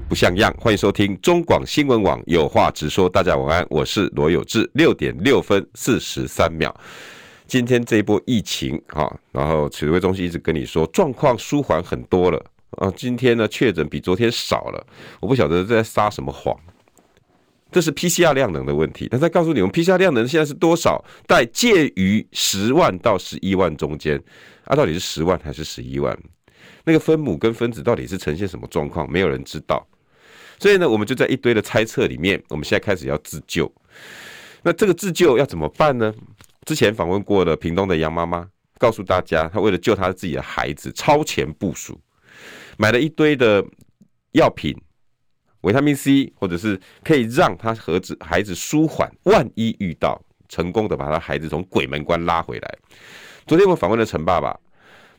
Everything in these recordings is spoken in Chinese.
不像样，欢迎收听中广新闻网有话直说。大家晚安，我是罗有志。六点六分四十三秒，今天这一波疫情哈，然后指挥中心一直跟你说状况舒缓很多了啊。今天呢确诊比昨天少了，我不晓得在撒什么谎。这是 PCR 量能的问题，但再告诉你们 PCR 量能现在是多少，在介于十万到十一万中间啊，到底是十万还是十一万？那个分母跟分子到底是呈现什么状况？没有人知道，所以呢，我们就在一堆的猜测里面，我们现在开始要自救。那这个自救要怎么办呢？之前访问过的屏东的杨妈妈告诉大家，她为了救她自己的孩子，超前部署，买了一堆的药品，维他命 C，或者是可以让她和子孩子舒缓，万一遇到，成功的把她孩子从鬼门关拉回来。昨天我访问了陈爸爸。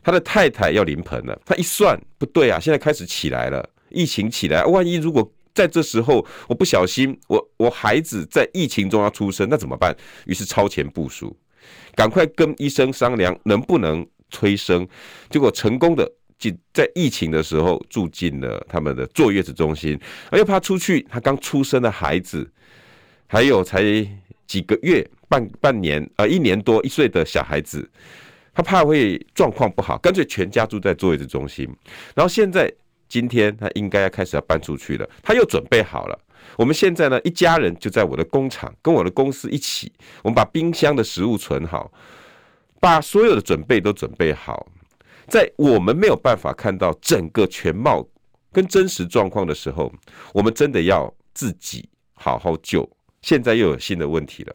他的太太要临盆了，他一算不对啊，现在开始起来了，疫情起来，万一如果在这时候我不小心，我我孩子在疫情中要出生，那怎么办？于是超前部署，赶快跟医生商量能不能催生，结果成功的进在疫情的时候住进了他们的坐月子中心，而又怕出去，他刚出生的孩子，还有才几个月半半年啊一年多一岁的小孩子。他怕会状况不好，干脆全家住在坐月子中心。然后现在今天他应该要开始要搬出去了，他又准备好了。我们现在呢，一家人就在我的工厂，跟我的公司一起，我们把冰箱的食物存好，把所有的准备都准备好。在我们没有办法看到整个全貌跟真实状况的时候，我们真的要自己好好救。现在又有新的问题了。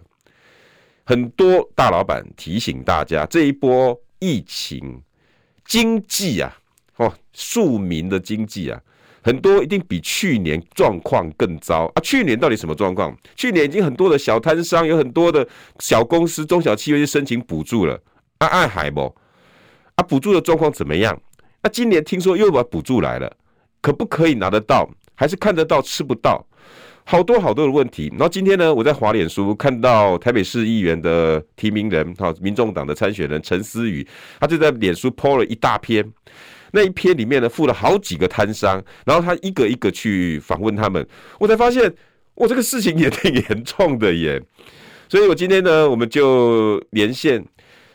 很多大老板提醒大家，这一波疫情经济啊，哦，庶民的经济啊，很多一定比去年状况更糟啊。去年到底什么状况？去年已经很多的小摊商，有很多的小公司、中小企业去申请补助了，啊，爱海不？啊，补助的状况怎么样？那、啊、今年听说又把补助来了，可不可以拿得到？还是看得到吃不到？好多好多的问题，然后今天呢，我在华脸书看到台北市议员的提名人，哈，民众党的参选人陈思宇，他就在脸书 po 了一大篇，那一篇里面呢附了好几个摊商，然后他一个一个去访问他们，我才发现，我，这个事情也挺严重的耶，所以我今天呢，我们就连线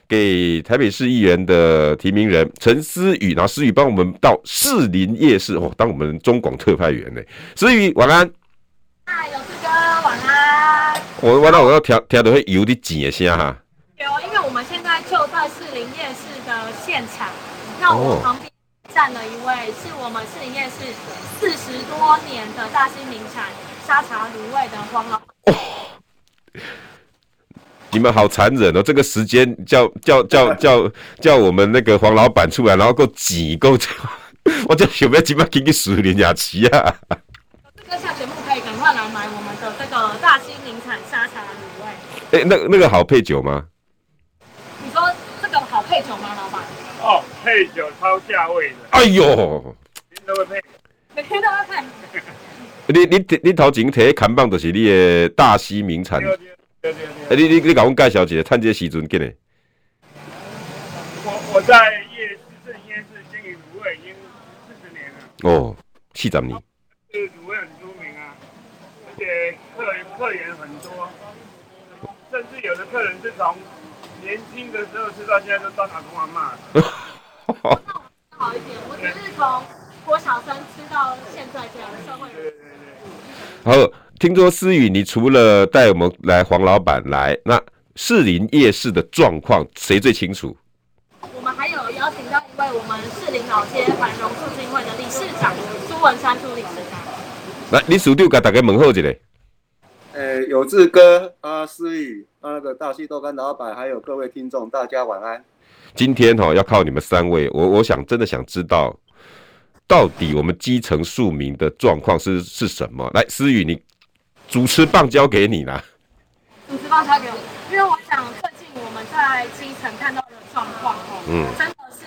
给台北市议员的提名人陈思宇，然后思雨帮我们到士林夜市哦，当我们中广特派员呢，思雨晚安。嗨，有志哥，晚安。我完了我要调调的会有点紧一些哈。有，因为我们现在就在士林夜市的现场，那我旁边站了一位，是我们市林夜市四十多年的大兴名产沙茶卤味的黄老。哦，你们好残忍哦！这个时间叫叫叫叫叫我们那个黄老板出来，然后够挤够，我叫想不要今晚给你数连假期啊！哎、欸，那那个好配酒吗？你说这个好配酒吗，老板？哦，配酒超价位的。哎呦，每天都会配，每天都要配。你你你头前提砍棒就是你的大溪名产。对对对。哎，你你你给我们介绍一下，趁这个时阵，给你。我我在夜市正夜市经营卤味已经四十年了。哦，四十年。这个卤味很出名啊，而且客人客源很多。甚至有的客人是从年轻的时候吃到现在都当阿公阿妈了。好一点，我只是从郭小生吃到现在这样的社会。对对对。好，听说思雨，你除了带我们来黄老板来，那士林夜市的状况谁最清楚？我们还有邀请到一位我们士林老街繁荣促进会的理事长苏文山苏理事长。来，你数掉给大家问候一下。有志哥啊，思雨啊，那个大溪豆干老板，还有各位听众，大家晚安。今天哈、哦、要靠你们三位，我我想真的想知道，到底我们基层庶民的状况是是什么？来，思雨，你主持棒交给你啦。主持棒交给我，因为我想最近我们在基层看到的状况哦，嗯，真的是，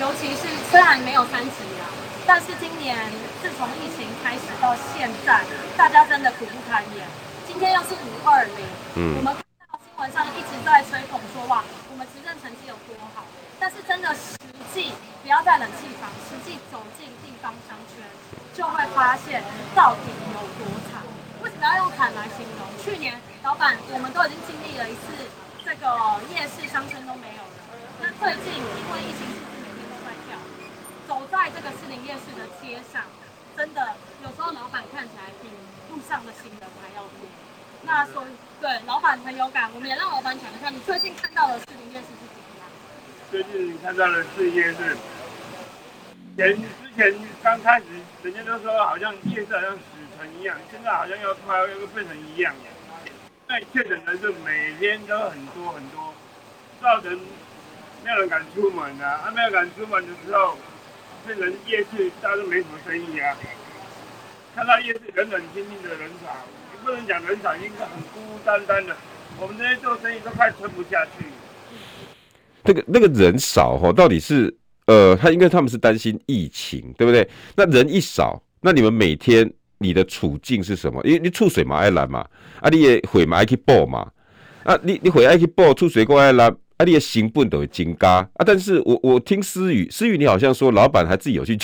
尤其是虽然没有三级啊，但是今年自从疫情开始到现在，大家真的苦不堪言。今天又是五二零，嗯，我们看到新闻上一直在吹捧说哇，我们执政成绩有多好，但是真的实际不要在冷气房，实际走进地方商圈，就会发现到底有多惨。为什么要用惨来形容？去年老板，我们都已经经历了一次，这个夜市商圈都没有了。那最近因为疫情，是不是每天都在跳？走在这个士林夜市的街上，真的有时候老板看起来比路上的行人还要多。那所以对老板很有感，我们也让老板讲一下，你最近看到的士林夜市是怎么样？最近看到的士林夜市，前之前刚开始，人家都说好像夜市好像死城。一样，现在好像要快要变成一样，那确诊人是每天都很多很多，造成没有人敢出门啊，啊没有敢出门的时候，变成夜市大家都没什么生意啊。看到夜市冷冷清清的人潮，不能讲人潮，应该很孤孤单单的。我们这些做生意都快撑不下去。那个那个人少哈，到底是呃，他应该他们是担心疫情，对不对？那人一少，那你们每天。你的处境是什么？因为你出水嘛爱拦嘛，啊你也回嘛爱去报嘛，啊你你回爱去报出水过爱拦，啊你的成本都会增加啊。但是我我听思雨，思雨你好像说老板还自己有去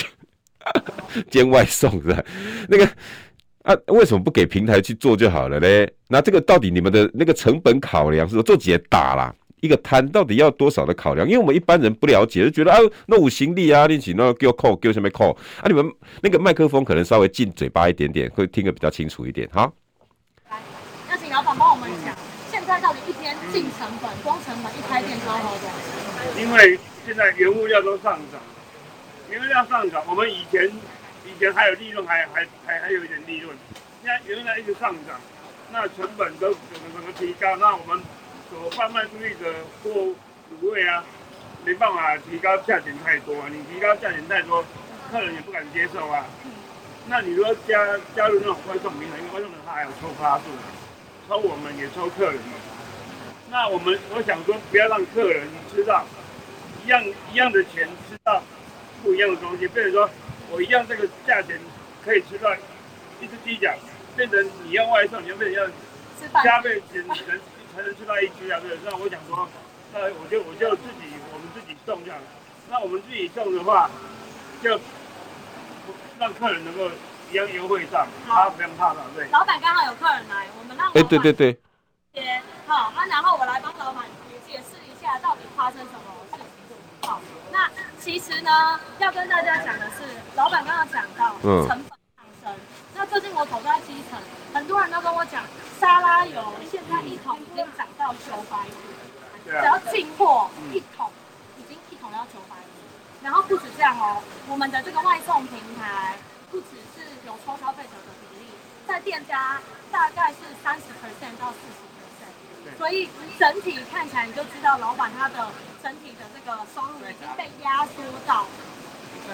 兼外送是吧？那个啊为什么不给平台去做就好了嘞？那这个到底你们的那个成本考量是做几打啦？一个摊到底要多少的考量？因为我们一般人不了解，就觉得啊，那五行力啊，你起那叫扣，叫什么扣啊？你们那个麦克风可能稍微近嘴巴一点点，会听得比较清楚一点。哈，来，那请老板帮我们讲，现在到底一天进成本，光成本一开店就要多少？因为现在原物料都上涨，原物料上涨，我们以前以前还有利润，还还还还有一点利润，现在原来一直上涨，那成本都怎么怎么提高？那我们。所贩卖出去的货卤味啊，没办法提高价钱太多啊！你提高价钱太多，客人也不敢接受啊。那你说加加入那种外送平台，因为外送的话还有抽趴数，抽我们也抽客人嘛。那我们我想说，不要让客人吃到一样一样的钱，吃到不一样的东西，比如说我一样这个价钱可以吃到一只鸡脚，变成你要外送，你要变成要加倍钱人。才能吃到一只啊，对，那我想说，那我就我就自己我们自己送这样，那我们自己送的话，就让客人能够一样优惠上，他不用怕了，对。老板刚好有客人来，我们让哎，对对对。好，那然后我来帮老板解释一下到底发生什么那其实呢，要跟大家讲的是，老板刚刚讲到成本上升，嗯、那最近我走在基层，很多人都跟我讲。沙拉油现在一桶已经涨到九百五，只要进货一桶，已经一桶要九百五。然后不止这样哦，我们的这个外送平台不只是有抽消费者的比例，在店家大概是三十 percent 到四十 percent，所以整体看起来你就知道老板他的整体的这个收入已经被压缩到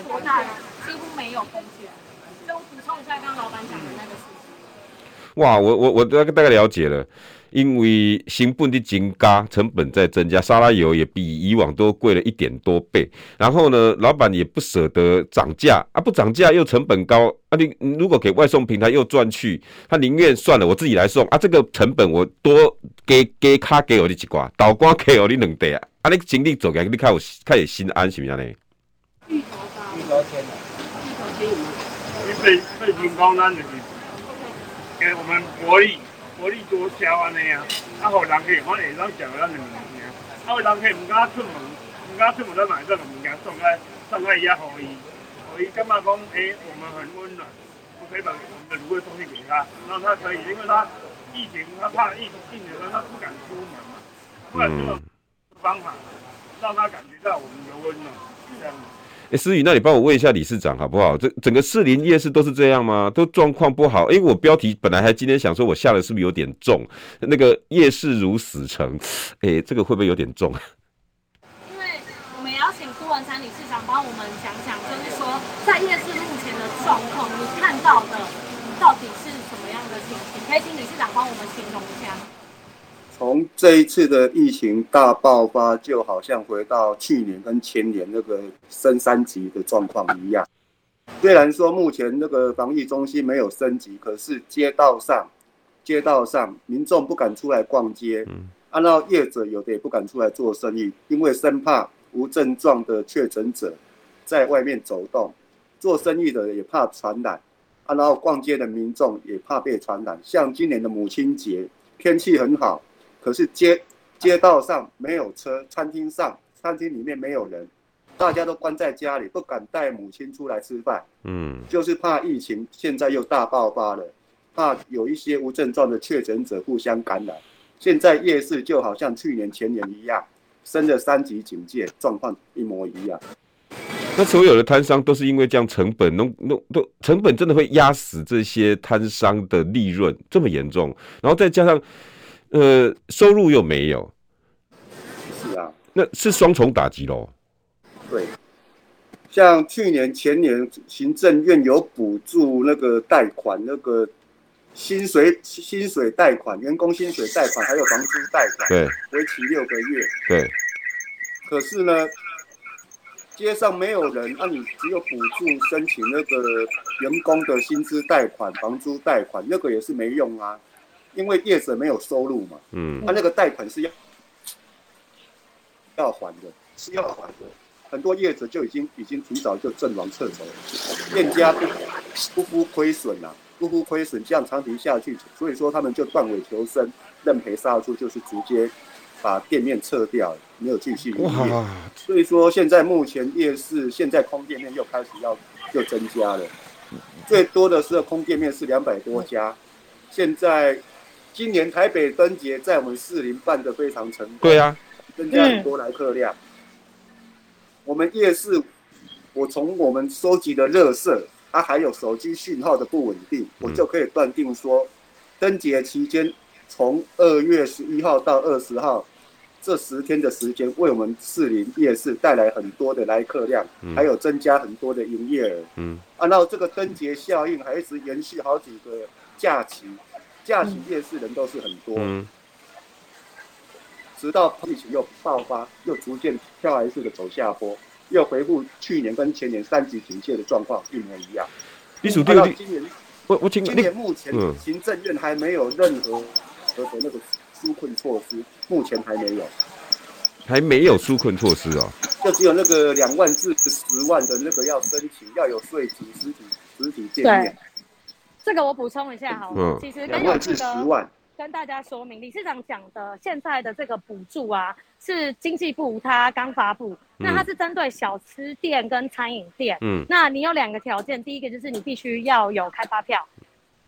多大了，几乎没有空间。就补充一下刚刚老板讲的那个事情。哇，我我我大概了解了，因为成本的增加，成本在增加，沙拉油也比以往都贵了一点多倍。然后呢，老板也不舍得涨价啊，不涨价又成本高啊。你如果给外送平台又赚去，他宁愿算了，我自己来送啊。这个成本我多给给卡给我的几挂，倒光给我的两袋啊。啊，你精力做起来，你看有看有心安是不是呢？芋头包，芋头天的，芋头天有吗？你被被警方拦的。给我们薄利薄利多销啊那样，啊好人可以反正让讲咱的物件，啊好人可以唔敢出门，唔敢出门来买这个物件送开送开伊啊，互伊，互伊感觉讲诶，我们很温暖，我可以把我们的卤味东西给他，让他可以，因为他疫情他怕疫情的时候他不敢出门嘛，不敢出门方法让他感觉到我们的温暖，这样。哎、思雨，那你帮我问一下理事长好不好？这整个士林夜市都是这样吗？都状况不好？因为我标题本来还今天想说，我下的是不是有点重？那个夜市如死城，哎、这个会不会有点重？因为我们也要请苏文山理事长帮我们讲讲，就是说在夜市目前的状况，你看到的到底是什么样的情形？可以请理事长帮我们形容一下。从这一次的疫情大爆发，就好像回到去年跟前年那个升三级的状况一样。虽然说目前那个防疫中心没有升级，可是街道上，街道上民众不敢出来逛街，按照业者有的也不敢出来做生意，因为生怕无症状的确诊者在外面走动，做生意的也怕传染，然后逛街的民众也怕被传染。像今年的母亲节，天气很好。可是街街道上没有车，餐厅上餐厅里面没有人，大家都关在家里，不敢带母亲出来吃饭。嗯，就是怕疫情现在又大爆发了，怕有一些无症状的确诊者互相感染。现在夜市就好像去年前年一样，升了三级警戒，状况一模一样。那所有的摊商都是因为这样成本弄弄都成本真的会压死这些摊商的利润这么严重，然后再加上。呃，收入又没有，是啊，那是双重打击喽。对，像去年、前年，行政院有补助那个贷款，那个薪水薪水贷款、员工薪水贷款，还有房租贷款，对，为期六个月。对。可是呢，街上没有人，那、啊、你只有补助申请那个员工的薪资贷款、房租贷款，那个也是没用啊。因为业者没有收入嘛，嗯，他那个贷款是要要还的，是要还的。很多业者就已经已经提早就阵亡撤走了，店家不不敷亏损了，不不亏损，这样长期下去，所以说他们就断尾求生，认赔杀出，就是直接把店面撤掉，没有继续营业。所以说现在目前夜市现在空店面又开始要又增加了，最多的时候空店面是两百多家，现在。今年台北灯节在我们士林办的非常成功，对啊，增加很多来客量。嗯、我们夜市，我从我们收集的垃圾，它还有手机讯号的不稳定，嗯、我就可以断定说，灯节期间从二月十一号到二十号这十天的时间，为我们士林夜市带来很多的来客量，嗯、还有增加很多的营业额。嗯，啊，然后这个灯节效应还一直延续好几个假期。假期夜市人都是很多，嗯、直到疫情又爆发，又逐渐跳崖式的走下坡，又回复去年跟前年三级警戒的状况一模一样。你数第二今年，我我今年目前行政院还没有任何和的那个纾困措施，目前还没有，还没有纾困措施哦。就只有那个两万至十万的那个要申请，要有税籍实体实体见面。这个我补充一下好了，嗯、其实跟有这个跟大家说明，理事长讲的现在的这个补助啊，是经济部他刚发布，嗯、那它是针对小吃店跟餐饮店，嗯，那你有两个条件，第一个就是你必须要有开发票。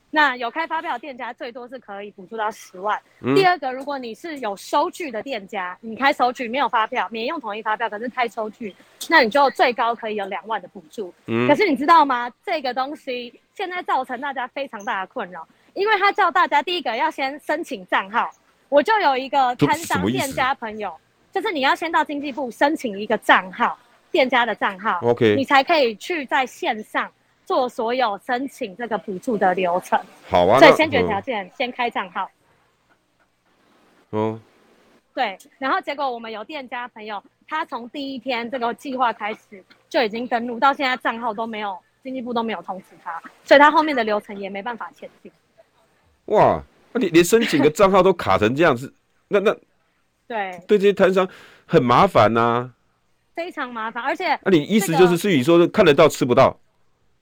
那有开发票的店家最多是可以补助到十万。嗯、第二个，如果你是有收据的店家，你开收据没有发票，免用统一发票，可是开收据，那你就最高可以有两万的补助。嗯、可是你知道吗？这个东西现在造成大家非常大的困扰，因为他叫大家第一个要先申请账号。我就有一个摊商店家朋友，就是你要先到经济部申请一个账号，店家的账号，OK，你才可以去在线上。做所有申请这个补助的流程，好啊。所以先决条件，嗯、先开账号。嗯，对。然后结果我们有店家朋友，他从第一天这个计划开始就已经登录，到现在账号都没有，经济部都没有通知他，所以他后面的流程也没办法前进。哇，那你连申请个账号都卡成这样子，那那对对这些摊商很麻烦呐、啊，非常麻烦，而且那、啊、你意思就是，是你说看得到吃不到？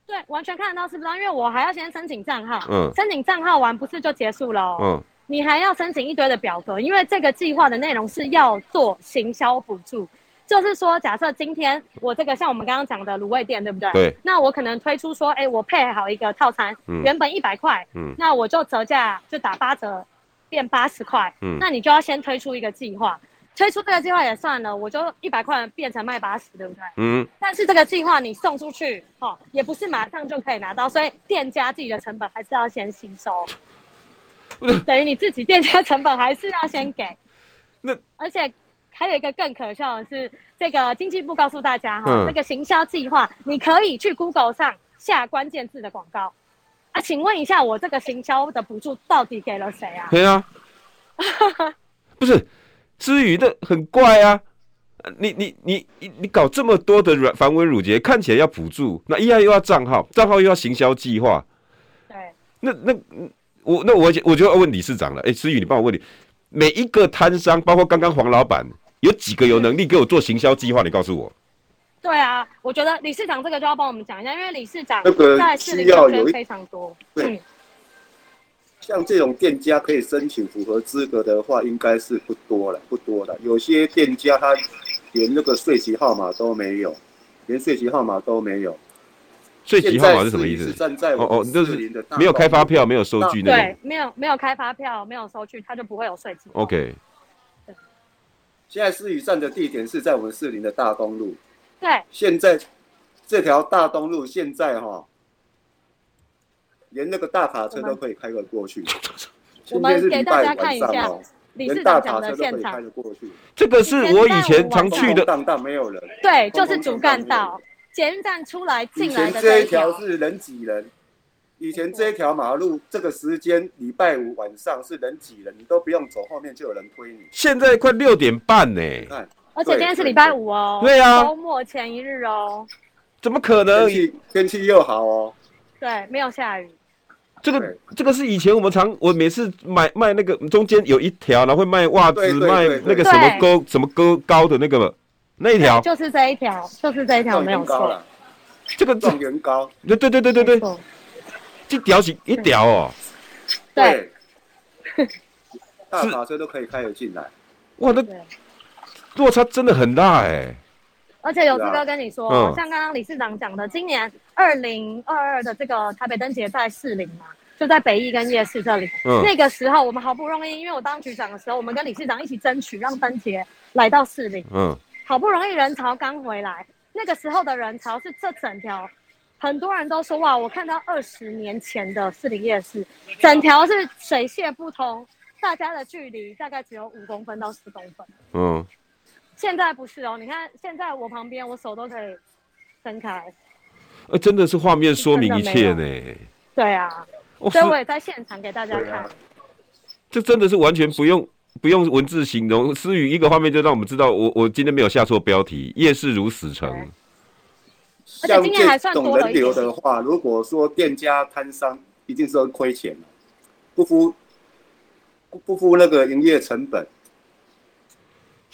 对，完全看得到，是不是？因为我还要先申请账号，嗯，申请账号完不是就结束了，嗯，你还要申请一堆的表格，因为这个计划的内容是要做行销补助，就是说，假设今天我这个像我们刚刚讲的卤味店，对不对？对。那我可能推出说，哎，我配好一个套餐，嗯，原本一百块，嗯，那我就折价就打八折，变八十块，嗯，那你就要先推出一个计划。推出这个计划也算了，我就一百块变成卖八十，对不对？嗯。但是这个计划你送出去，哦，也不是马上就可以拿到，所以店家自己的成本还是要先吸收。等于你自己店家成本还是要先给。那而且还有一个更可笑的是，这个经济部告诉大家哈，嗯、这个行销计划你可以去 Google 上下关键字的广告。啊，请问一下，我这个行销的补助到底给了谁啊？对啊。不是，思宇的很怪啊。你你你你你搞这么多的软繁文缛节，看起来要补助，那一样又要账号，账号又要行销计划。对，那那我那我我就要问理事长了。哎、欸，思雨，你帮我问你，每一个摊商，包括刚刚黄老板，有几个有能力给我做行销计划？你告诉我。对啊，我觉得理事长这个就要帮我们讲一下，因为理事长在士林这边非常多。对。像这种店家可以申请符合资格的话，应该是不多了，不多了。有些店家他。连那个税籍号码都没有，连税籍号码都没有。税籍号码是什么意思？站在哦哦，就是没有开发票，没有收据那个。对，没有没有开发票，没有收据，他就不会有税籍。OK。现在思宇站的地点是在我们士林的大东路。对。现在这条大东路现在哈，连那个大卡车都可以开得过去。我们给大家看一下。理事长讲的现场，这个是我以前常去的。荡荡没有人。对，就是主干道，捷运站出来进来的这一条是人挤人。以前这一条马路这个时间礼拜五晚上是人挤人，你都不用走，后面就有人推你。现在快六点半呢，而且今天是礼拜五哦，对啊，周末前一日哦，怎么可能？天气天气又好哦，对，没有下雨。这个这个是以前我们常我每次买卖那个中间有一条，然后会卖袜子，卖那个什么勾什么勾高的那个那一条，就是这一条，就是这一条没有错。这个状元高，对对对对对对，这条是一条哦，对，大卡车都可以开得进来，哇，那落差真的很大哎。而且有志哥跟你说，啊、像刚刚理事长讲的，今年二零二二的这个台北灯节在士林嘛，就在北艺跟夜市这里。嗯、那个时候我们好不容易，因为我当局长的时候，我们跟理事长一起争取让灯节来到士林。嗯。好不容易人潮刚回来，那个时候的人潮是这整条，很多人都说哇，我看到二十年前的士林夜市，整条是水泄不通，大家的距离大概只有五公分到十公分。嗯。现在不是哦，你看现在我旁边，我手都可以伸开。呃，真的是画面说明一切呢。对啊，所以我也在现场给大家看。这真的是完全不用不用文字形容，思雨一个画面就让我们知道，我我今天没有下错标题，夜市如死城。而且今天还算多人流的话，如果说店家摊商一定是会亏钱，不付不付那个营业成本。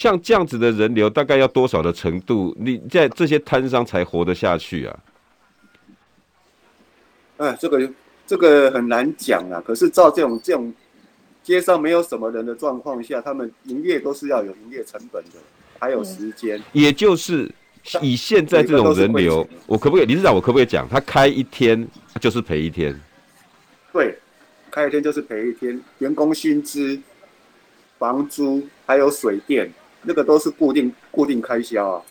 像这样子的人流，大概要多少的程度，你在这些摊商才活得下去啊？哎，这个这个很难讲啊。可是照这种这种街上没有什么人的状况下，他们营业都是要有营业成本的，还有时间。也就是以现在这种人流，我可不可以理事长？我可不可以讲，他开一天就是赔一天？对，开一天就是赔一天，员工薪资、房租还有水电。那个都是固定固定开销啊！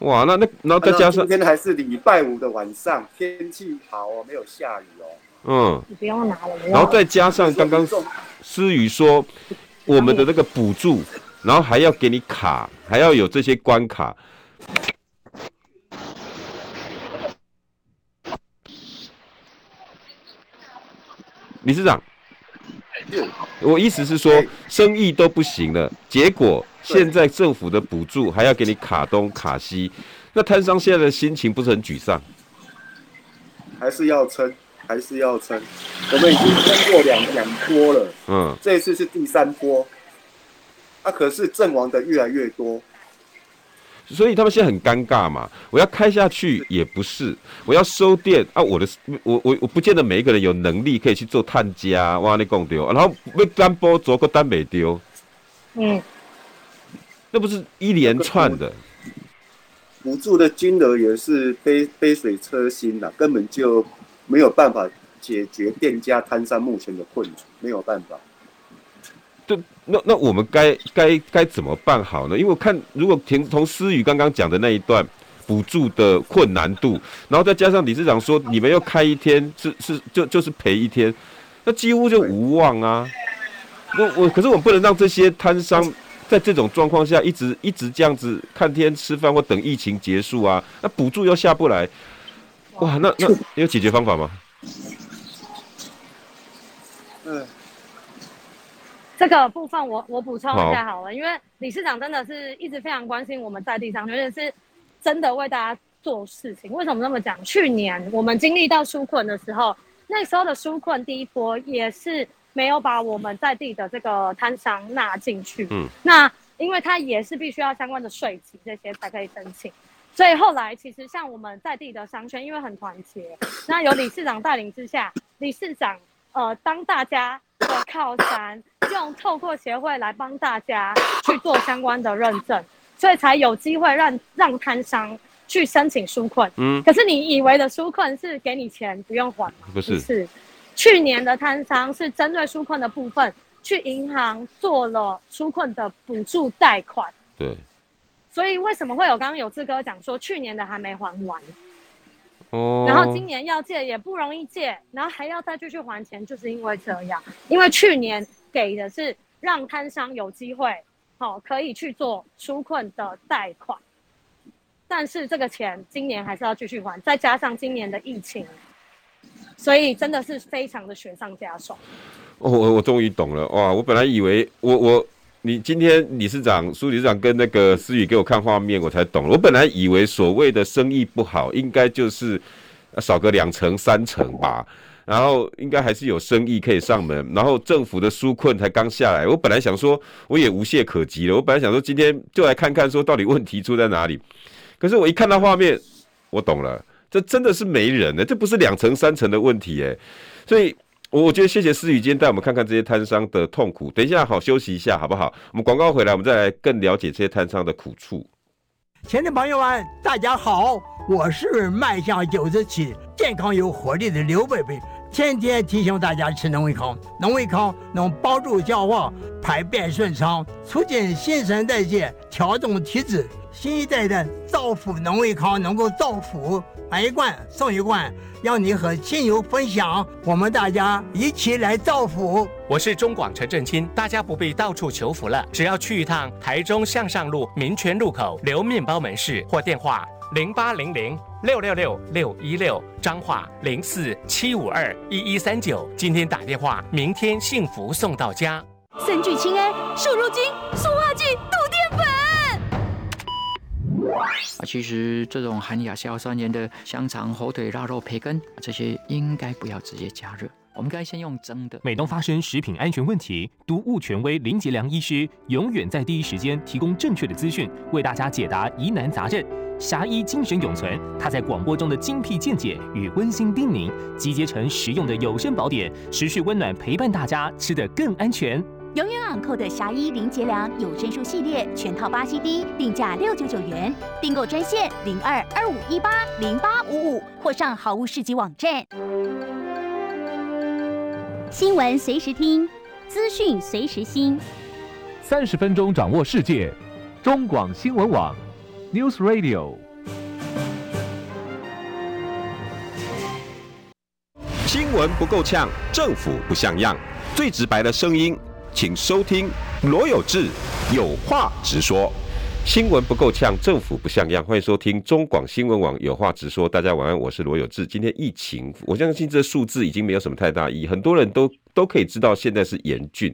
哇，那那然后再加上今天还是礼拜五的晚上，天气好哦，没有下雨哦。嗯，你不用拿了。然后再加上刚刚思雨说，我们的那个补助，然后还要给你卡，还要有这些关卡。理事长。我意思是说，生意都不行了，结果现在政府的补助还要给你卡东卡西，那摊商现在的心情不是很沮丧？还是要撑，还是要撑。我们已经撑过两两波了，嗯，这一次是第三波，啊，可是阵亡的越来越多。所以他们现在很尴尬嘛，我要开下去也不是，我要收店啊，我的我我我不见得每一个人有能力可以去做探家，哇，你讲丢，然后被单波做个单没丢，嗯，那不是一连串的，补助的金额也是杯杯水车薪呐，根本就没有办法解决店家摊商目前的困难，没有办法。对，那那我们该该该怎么办好呢？因为我看，如果听从思雨刚刚讲的那一段补助的困难度，然后再加上理事长说你们要开一天是是就就是赔一天，那几乎就无望啊。我我可是我不能让这些摊商在这种状况下一直一直这样子看天吃饭或等疫情结束啊，那补助又下不来，哇，那那 有解决方法吗？这个部分我我补充一下好了，好，因为理事长真的是一直非常关心我们在地上，而且是真的为大家做事情。为什么那么讲？去年我们经历到纾困的时候，那时候的纾困第一波也是没有把我们在地的这个摊商纳进去。嗯，那因为它也是必须要相关的税籍这些才可以申请，所以后来其实像我们在地的商圈，因为很团结，那有理事长带领之下，理事长呃当大家。的靠山，用透过协会来帮大家去做相关的认证，所以才有机会让让摊商去申请纾困。嗯，可是你以为的纾困是给你钱不用还吗？不是，是去年的摊商是针对纾困的部分，去银行做了纾困的补助贷款。对，所以为什么会有刚刚有志哥讲说去年的还没还完？然后今年要借也不容易借，然后还要再继续还钱，就是因为这样。因为去年给的是让摊商有机会，好、哦、可以去做纾困的贷款，但是这个钱今年还是要继续还，再加上今年的疫情，所以真的是非常的雪上加霜。哦，我我终于懂了哇！我本来以为我我。你今天理事长、苏理事长跟那个思雨给我看画面，我才懂。我本来以为所谓的生意不好，应该就是少个两成、三成吧，然后应该还是有生意可以上门。然后政府的纾困才刚下来，我本来想说我也无懈可击了。我本来想说今天就来看看说到底问题出在哪里。可是我一看到画面，我懂了，这真的是没人呢，这不是两成、三成的问题诶，所以。我觉得谢谢思雨今天带我们看看这些摊商的痛苦。等一下，好休息一下，好不好？我们广告回来，我们再来更了解这些摊商的苦处。亲爱的朋友们，大家好，我是迈向九十七、健康有活力的刘贝贝，天天提醒大家吃农威康。农威康能帮助消化、排便顺畅，促进新陈代谢，调整体质。新一代的造福农威康能够造福，买一罐送一罐。要你和亲友分享，我们大家一起来造福。我是中广陈正清，大家不必到处求福了，只要去一趟台中向上路民权路口留面包门市，或电话零八零零六六六六一六，彰化零四七五二一一三九。今天打电话，明天幸福送到家。三聚氰胺、瘦肉精、塑其实这种含亚硝酸盐的香肠、火腿、腊肉、培根，这些应该不要直接加热，我们该先用蒸的。每当发生食品安全问题，毒物权威林杰良医师永远在第一时间提供正确的资讯，为大家解答疑难杂症。侠医精神永存，他在广播中的精辟见解与温馨叮咛，集结成实用的有声宝典，持续温暖陪伴大家，吃得更安全。永远昂扣的侠医林杰良有声书系列全套八 CD，定价六九九元，订购专线零二二五一八零八五五或上好物市集网站。新闻随时听，资讯随时新，三十分钟掌握世界。中广新闻网，News Radio。新闻不够呛，政府不像样，最直白的声音。请收听罗有志有话直说，新闻不够呛，政府不像样。欢迎收听中广新闻网有话直说。大家晚安，我是罗有志。今天疫情，我相信这数字已经没有什么太大意义，很多人都都可以知道现在是严峻。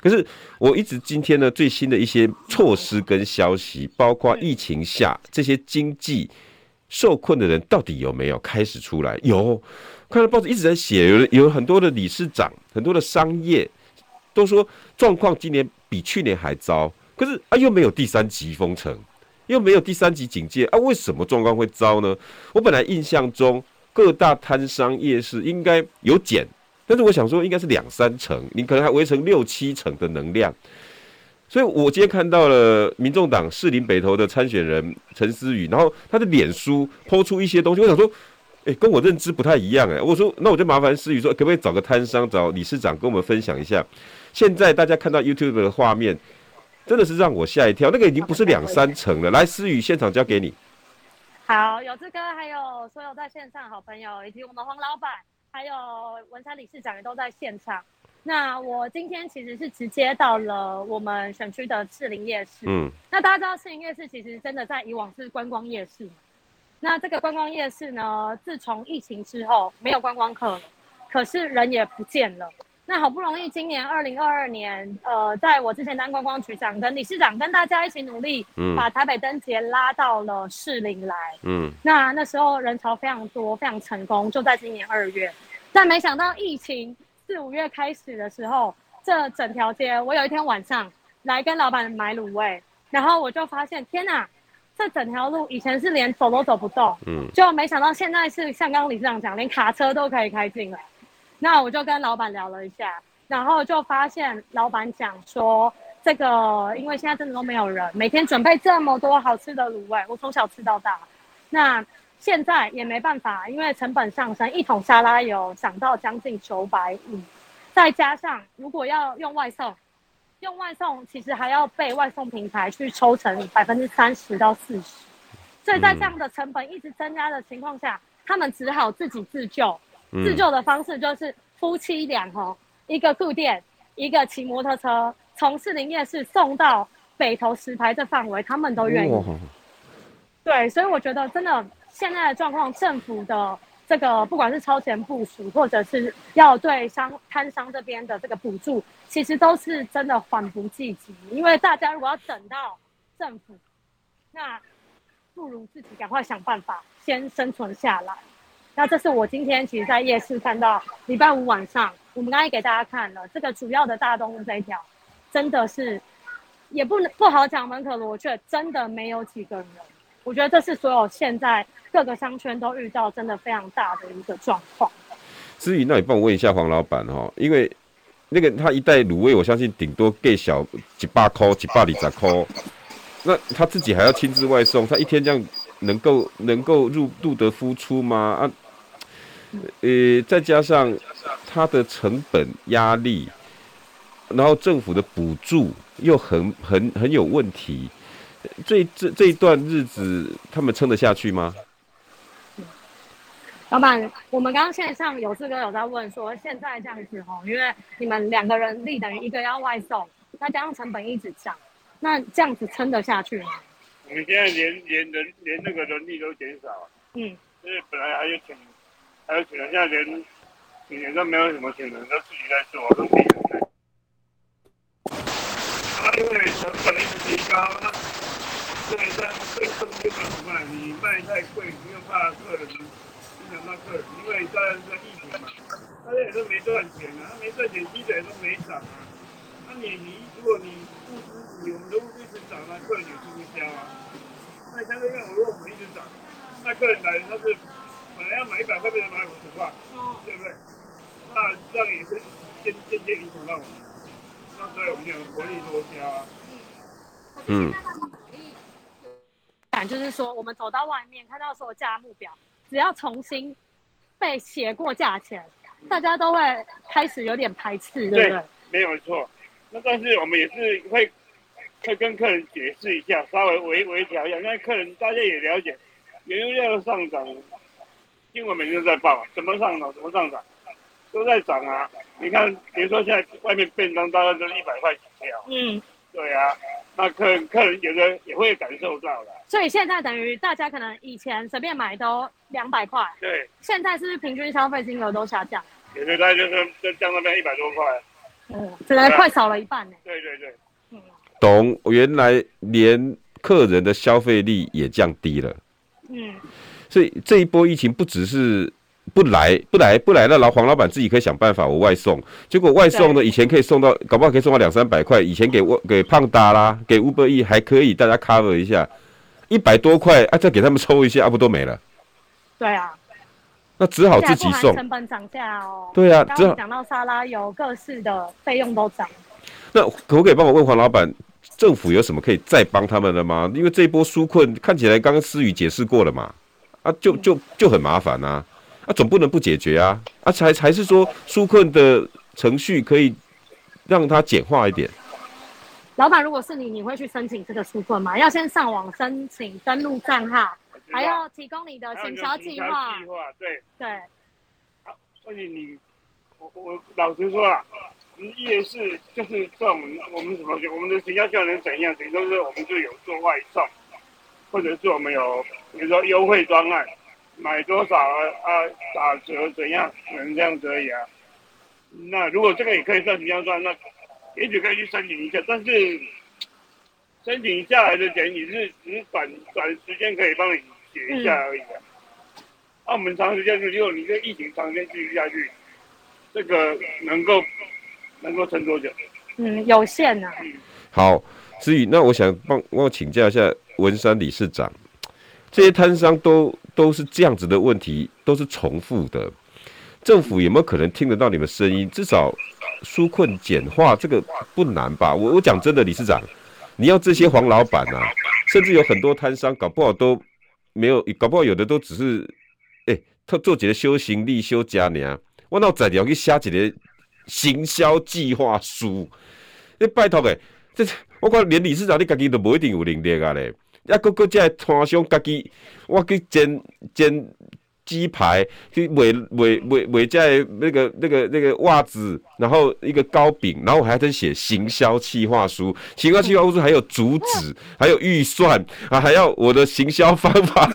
可是我一直今天呢，最新的一些措施跟消息，包括疫情下这些经济受困的人到底有没有开始出来？有，看到报纸一直在写，有有很多的理事长，很多的商业。都说状况今年比去年还糟，可是啊又没有第三级封城，又没有第三级警戒啊，为什么状况会糟呢？我本来印象中各大摊商夜市应该有减，但是我想说应该是两三成，你可能还围成六七成的能量。所以我今天看到了民众党士林北投的参选人陈思宇，然后他的脸书抛出一些东西，我想说，诶、跟我认知不太一样诶、我说那我就麻烦思宇说，可不可以找个摊商找理事长跟我们分享一下？现在大家看到 YouTube 的画面，真的是让我吓一跳。那个已经不是两三层了。来，思雨现场交给你。好，有志哥，还有所有在线上好朋友，以及我们黄老板，还有文山理事长也都在现场。那我今天其实是直接到了我们选区的士林夜市。嗯。那大家知道士林夜市其实真的在以往是观光夜市。那这个观光夜市呢，自从疫情之后没有观光客了，可是人也不见了。那好不容易今年二零二二年，呃，在我之前当观光局长跟理事长跟大家一起努力，嗯，把台北灯节拉到了士林来，嗯，那那时候人潮非常多，非常成功，就在今年二月。但没想到疫情四五月开始的时候，这整条街，我有一天晚上来跟老板买卤味，然后我就发现，天哪，这整条路以前是连走都走不动，嗯，就没想到现在是像刚刚理事长讲，连卡车都可以开进来。那我就跟老板聊了一下，然后就发现老板讲说，这个因为现在真的都没有人，每天准备这么多好吃的卤味，我从小吃到大，那。现在也没办法，因为成本上升，一桶沙拉油涨到将近九百五，再加上如果要用外送，用外送其实还要被外送平台去抽成百分之三十到四十，所以在这样的成本一直增加的情况下，他们只好自己自救。自救的方式就是夫妻俩哦，一个顾店，一个骑摩托车，从士林夜市送到北投石牌这范围，他们都愿意。对，所以我觉得真的。现在的状况，政府的这个不管是超前部署，或者是要对商摊商这边的这个补助，其实都是真的缓不济急。因为大家如果要等到政府，那不如自己赶快想办法先生存下来。那这是我今天其实在夜市看到，礼拜五晚上我们刚才给大家看了这个主要的大东路这一条，真的是也不能不好讲门可罗雀，真的没有几个人。我觉得这是所有现在。各个商圈都遇到真的非常大的一个状况。至于，那你帮我问一下黄老板哈，因为那个他一袋卤味，我相信顶多给小几百块、几百里十块，那他自己还要亲自外送，他一天这样能够能够入入得敷出吗？啊，呃，再加上它的成本压力，然后政府的补助又很很很有问题，这这这一段日子他们撑得下去吗？老板，我们刚刚线上有志哥有在问说，现在这样子哦，因为你们两个人力等于一个要外送，那加上成本一直涨，那这样子撑得下去吗？我们现在连连人连那个人力都减少，嗯，因为本来还有请，还有请人，现在连去年都没有什么请人，都自己在做，都自己在。啊，因为成本一直提高，那对在对客人怎么办？你卖太贵，没有办法客人。影响到客人，因为在在疫情嘛，大家也都没赚钱啊，他没赚钱，鸡腿都没涨啊。那你你如果你物资，你我们的物资一直涨，那客人也吃不消啊。那相对于我如果我们一直涨，那客人来他是本来要买一百块，变成买五十块，对不对？那这样也是间间接影响到我们。那所以我们讲薄利多销啊。嗯。感就是说，我们走到外面看到所有价目表。只要重新被写过价钱，大家都会开始有点排斥，对不对？对，没有错。那但是我们也是会会跟客人解释一下，稍微微微调一下，因为客人大家也了解，原油料上涨，新闻每天都在报，怎么上涨，怎么上涨，都在涨啊。你看，比如说现在外面便当大概都一百块起跳，嗯，对啊。那客人客人有的也会感受到的。所以现在等于大家可能以前随便买都两百块，对，现在是不是平均消费金额都下降？有的大概就是就降那边一百多块，嗯，本来快少了一半呢。对对对，嗯，懂，原来连客人的消费力也降低了，嗯，所以这一波疫情不只是。不来不来不来，那老黄老板自己可以想办法，我外送。结果外送呢，以前可以送到，搞不好可以送到两三百块。以前给我给胖达啦，给 Uber E 还可以，大家 cover 一下，一百多块啊，再给他们抽一下，啊不都没了？对啊，那只好自己送。成本涨价哦。对啊，只好讲到沙拉油，各式的费用都涨。那可不可以帮我问黄老板，政府有什么可以再帮他们的吗？因为这一波纾困看起来刚刚思雨解释过了嘛，啊就就就很麻烦啊。啊，总不能不解决啊！啊，才还是说纾困的程序可以让它简化一点。老板，如果是你，你会去申请这个纾困吗？要先上网申请，登录账号，还要提供你的行销计划。计划对对。好，所以你，我我老实说啊，夜市就是在我们我们什么我们的行销计划能怎样？等于说是我们就有做外送，或者是我们有比如说优惠专案。买多少啊？啊，打折怎样？能这样子而已啊。那如果这个也可以算行销专案，那也许可以去申请一下。但是申请下来的钱也是只是短短时间可以帮你写一下而已啊。那、嗯啊、我们长时间，如果你这疫情长时间继续下去，这个能够能够撑多久？嗯，有限呐、啊。好，思雨，那我想帮我请教一下文山理事长，这些摊商都都是这样子的问题，都是重复的。政府有没有可能听得到你们声音？至少纾困简化这个不难吧？我我讲真的，理事长，你要这些黄老板啊，甚至有很多摊商，搞不好都没有，搞不好有的都只是，哎、他做几个修行李修家呢？我那在要去写几个行销计划书，你拜托诶，这我看连理事长你家己都不一定有能力啊嘞一个个在摊商家己，我去煎煎。鸡排去卖卖卖卖在那个那个那个袜子，然后一个糕饼，然后我还在写行销企划书，行销企划书还有主旨，还有预算啊，还要我的行销方法，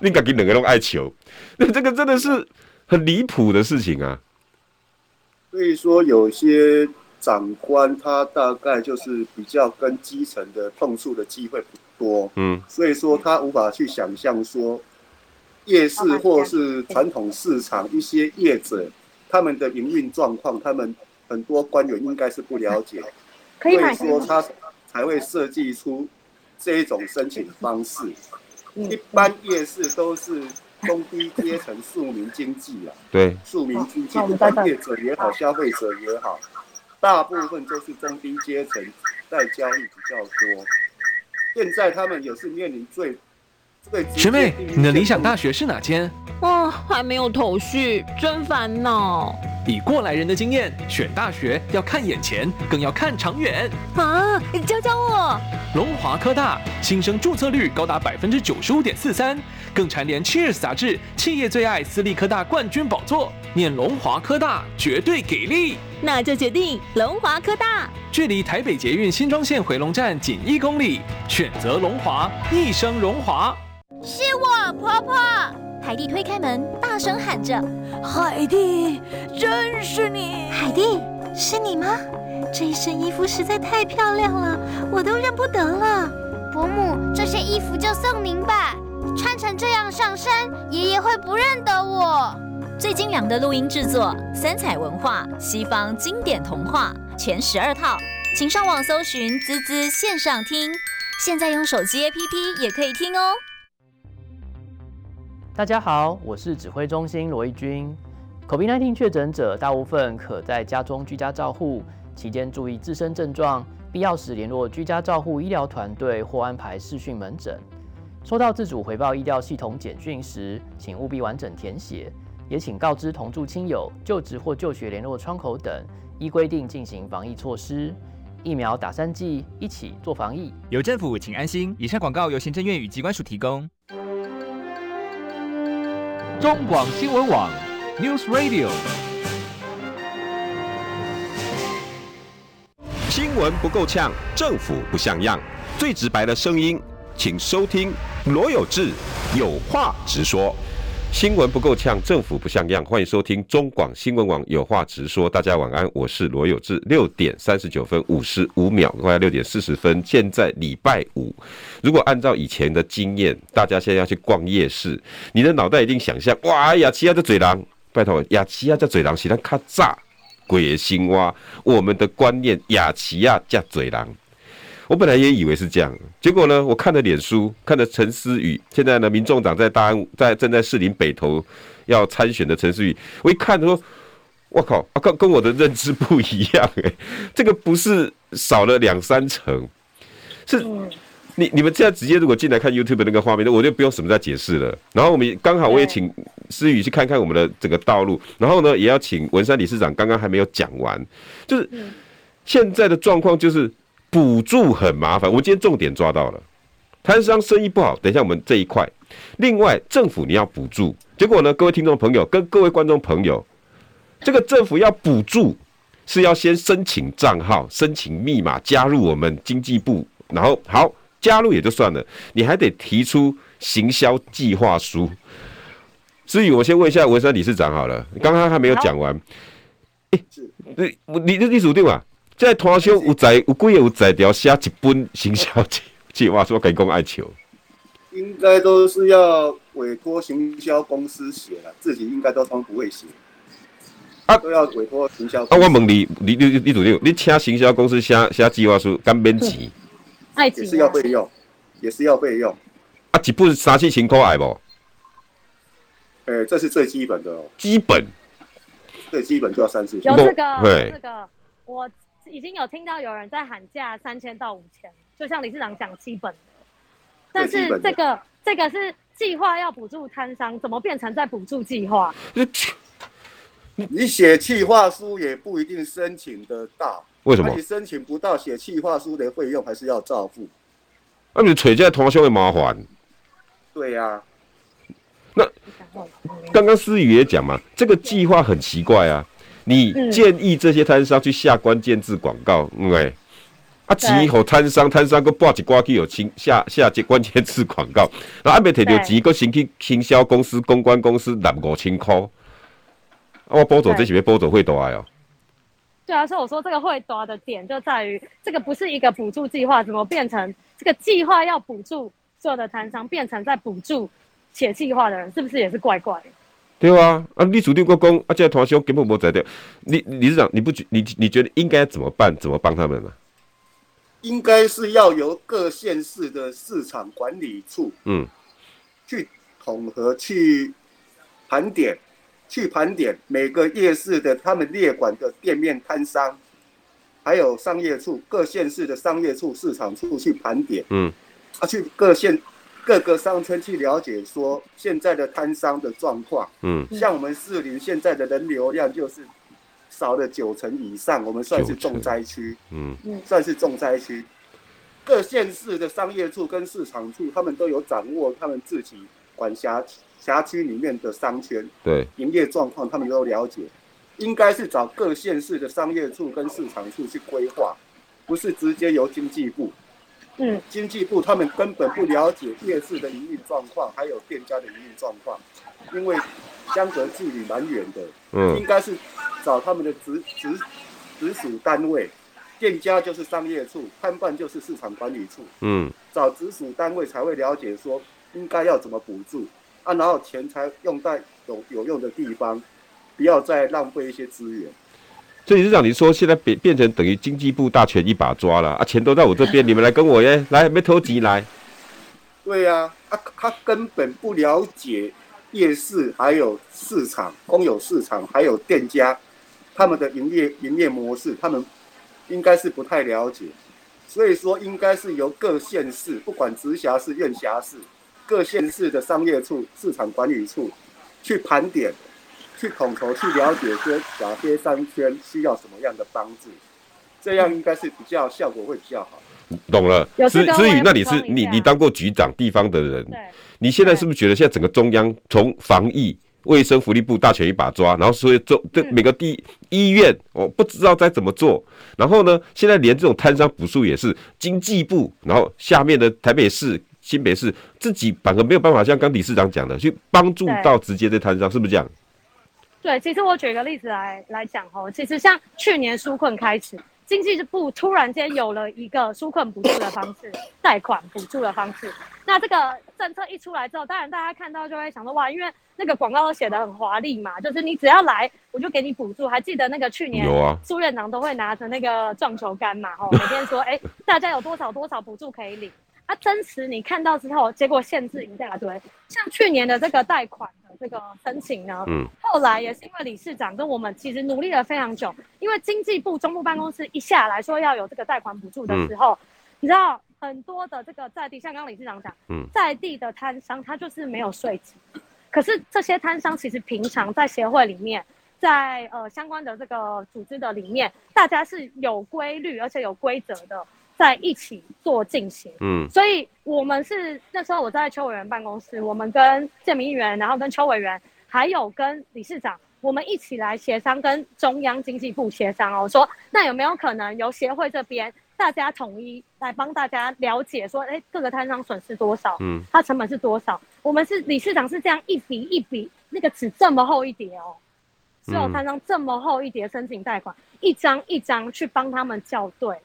你敢给两个人爱求？那这个真的是很离谱的事情啊！所以说，有些长官他大概就是比较跟基层的碰触的机会不多，嗯，所以说他无法去想象说。夜市或是传统市场一些业者，他们的营运状况，他们很多官员应该是不了解，所以说他才会设计出这一种申请方式。一般夜市都是中低阶层庶民经济啊，对，庶民经济，不管业者也好，消费者也好，大部分都是中低阶层在交易比较多。现在他们也是面临最。学妹，你的理想大学是哪间？哦，还没有头绪，真烦恼。以过来人的经验，选大学要看眼前，更要看长远。啊，你教教我。龙华科大新生注册率高达百分之九十五点四三，更蝉联《Cheers》杂志企业最爱私立科大冠军宝座。念龙华科大绝对给力，那就决定龙华科大。距离台北捷运新庄线回龙站仅一公里，选择龙华，一生荣华。是我婆婆，海蒂推开门，大声喊着：“海蒂，真是你！海蒂，是你吗？这一身衣服实在太漂亮了，我都认不得了。伯母，这些衣服就送您吧，穿成这样上山，爷爷会不认得我。”最精良的录音制作，三彩文化西方经典童话全十二套，请上网搜寻“滋滋线上听”，现在用手机 APP 也可以听哦。大家好，我是指挥中心罗一军。COVID-19 确诊者大部分可在家中居家照护，期间注意自身症状，必要时联络居家照护医疗团队或安排视讯门诊。收到自主回报医疗系统简讯时，请务必完整填写，也请告知同住亲友、就职或就学联络窗口等，依规定进行防疫措施。疫苗打三剂，一起做防疫。有政府，请安心。以上广告由行政院与机关署提供。中广新闻网，News Radio。新闻不够呛，政府不像样，最直白的声音，请收听罗有志有话直说。新闻不够呛，政府不像样。欢迎收听中广新闻网有话直说。大家晚安，我是罗有志。六点三十九分五十五秒，快要六点四十分。现在礼拜五，如果按照以前的经验，大家现在要去逛夜市，你的脑袋一定想象：哇，亚奇亚在嘴狼，拜托，亚奇亚在嘴狼，其他卡炸鬼心蛙。我们的观念，亚奇亚加嘴狼。我本来也以为是这样，结果呢，我看了脸书，看了陈思宇，现在呢，民众党在大安，在正在士林北投要参选的陈思宇，我一看说，我靠，啊，跟跟我的认知不一样诶，这个不是少了两三成，是，你你们现在直接如果进来看 YouTube 的那个画面，那我就不用什么再解释了。然后我们刚好我也请思宇去看看我们的整个道路，然后呢，也要请文山理事长刚刚还没有讲完，就是现在的状况就是。补助很麻烦，我今天重点抓到了，摊商生意不好，等一下我们这一块。另外，政府你要补助，结果呢，各位听众朋友跟各位观众朋友，这个政府要补助是要先申请账号、申请密码加入我们经济部，然后好加入也就算了，你还得提出行销计划书。所以我先问一下文山理事长好了，刚刚还没有讲完。哎，是，你你你属定啊？在摊商有在有几个有在条写一本行销计计划书，可以讲爱求。应该都是要委托行销公司写了，自己应该都都不会写。啊，都要委托行销。啊，我问你，你你你属定，你请行销公司写写计划书，敢免钱？也是要费用，也是要费用。啊，一本三四千块爱不？诶、欸，这是最基本的哦。基本。最基本就要三四千。有这个，有这个，我。已经有听到有人在喊价三千到五千，就像理事长讲基本的，但是这个这个是计划要补助摊商，怎么变成在补助计划？你写计划书也不一定申请得到，为什么？你申请不到，写计划书的费用还是要照付。那你揣这通宵会麻烦。对呀、啊。那刚刚思雨也讲嘛，这个计划很奇怪啊。你建议这些摊商去下关键字广告，嗯喂，啊，钱给摊商，摊商搁挂一挂去有清下下这关键字广告，然后还没摕到钱，搁先去行销公司、公关公司拿五千块，啊，我补助这是要补助会大哦。对。啊，所以我说这个会多的点就在于，这个不是一个补助计划，怎么变成这个计划要补助所有的摊商，变成在补助写计划的人，是不是也是怪怪的？对啊，啊，你主定个工，啊，这个摊商根本没在掉。你理事长，你不觉你你觉得应该怎么办？怎么帮他们呢？应该是要由各县市的市场管理处，嗯，去统合、去盘点、去盘点每个夜市的他们列管的店面摊商，还有商业处、各县市的商业处、市场处去盘点，嗯，啊，去各县。各个商圈去了解说现在的摊商的状况，嗯，像我们士林现在的人流量就是少了九成以上，我们算是重灾区，嗯，算是重灾区。各县市的商业处跟市场处，他们都有掌握他们自己管辖辖区里面的商圈，对，营业状况他们都了解，应该是找各县市的商业处跟市场处去规划，不是直接由经济部。嗯，经济部他们根本不了解夜市的营运状况，还有店家的营运状况，因为相隔距离蛮远的。嗯，应该是找他们的直直直属单位，店家就是商业处，摊贩就是市场管理处。嗯，找直属单位才会了解说应该要怎么补助啊，然后钱才用在有有用的地方，不要再浪费一些资源。所以是让你说现在变变成等于经济部大权一把抓了啊，钱都在我这边，你们来跟我耶，来没投机来。对呀、啊，啊，他根本不了解夜市，还有市场、公有市场，还有店家他们的营业营业模式，他们应该是不太了解。所以说，应该是由各县市，不管直辖市、院辖市，各县市的商业处、市场管理处去盘点。去统筹去了解说哪些商圈需要什么样的帮助，这样应该是比较效果会比较好。懂了，思思雨，那你是你你当过局长地方的人，你现在是不是觉得现在整个中央从防疫、卫生福利部大权一把抓，然后所以做这每个地医院我不知道该怎么做，然后呢，现在连这种摊商补助也是经济部，然后下面的台北市、新北市自己反而没有办法像刚理事长讲的去帮助到直接的摊商，是不是这样？对，其实我举个例子来来讲哦，其实像去年纾困开始，经济部突然间有了一个纾困补助的方式，贷款补助的方式。那这个政策一出来之后，当然大家看到就会想说哇，因为那个广告都写得很华丽嘛，就是你只要来，我就给你补助。还记得那个去年苏院长都会拿着那个撞球杆嘛，哦，每天说哎，大家有多少多少补助可以领。啊，真实你看到之后，结果限制一大堆。像去年的这个贷款的这个申请呢，嗯，后来也是因为理事长跟我们其实努力了非常久，因为经济部中部办公室一下来说要有这个贷款补助的时候，嗯、你知道很多的这个在地，像刚刚理事长讲，嗯，在地的摊商他就是没有税籍，可是这些摊商其实平常在协会里面，在呃相关的这个组织的里面，大家是有规律而且有规则的。在一起做进行，嗯，所以我们是那时候我在邱委员办公室，我们跟建民议员，然后跟邱委员，还有跟理事长，我们一起来协商，跟中央经济部协商哦，说那有没有可能由协会这边大家统一来帮大家了解，说，哎，各个摊商损失多少，嗯，它成本是多少？我们是理事长是这样一笔一笔，那个纸这么厚一叠哦，只有摊商这么厚一叠申请贷款，一张一张去帮他们校对，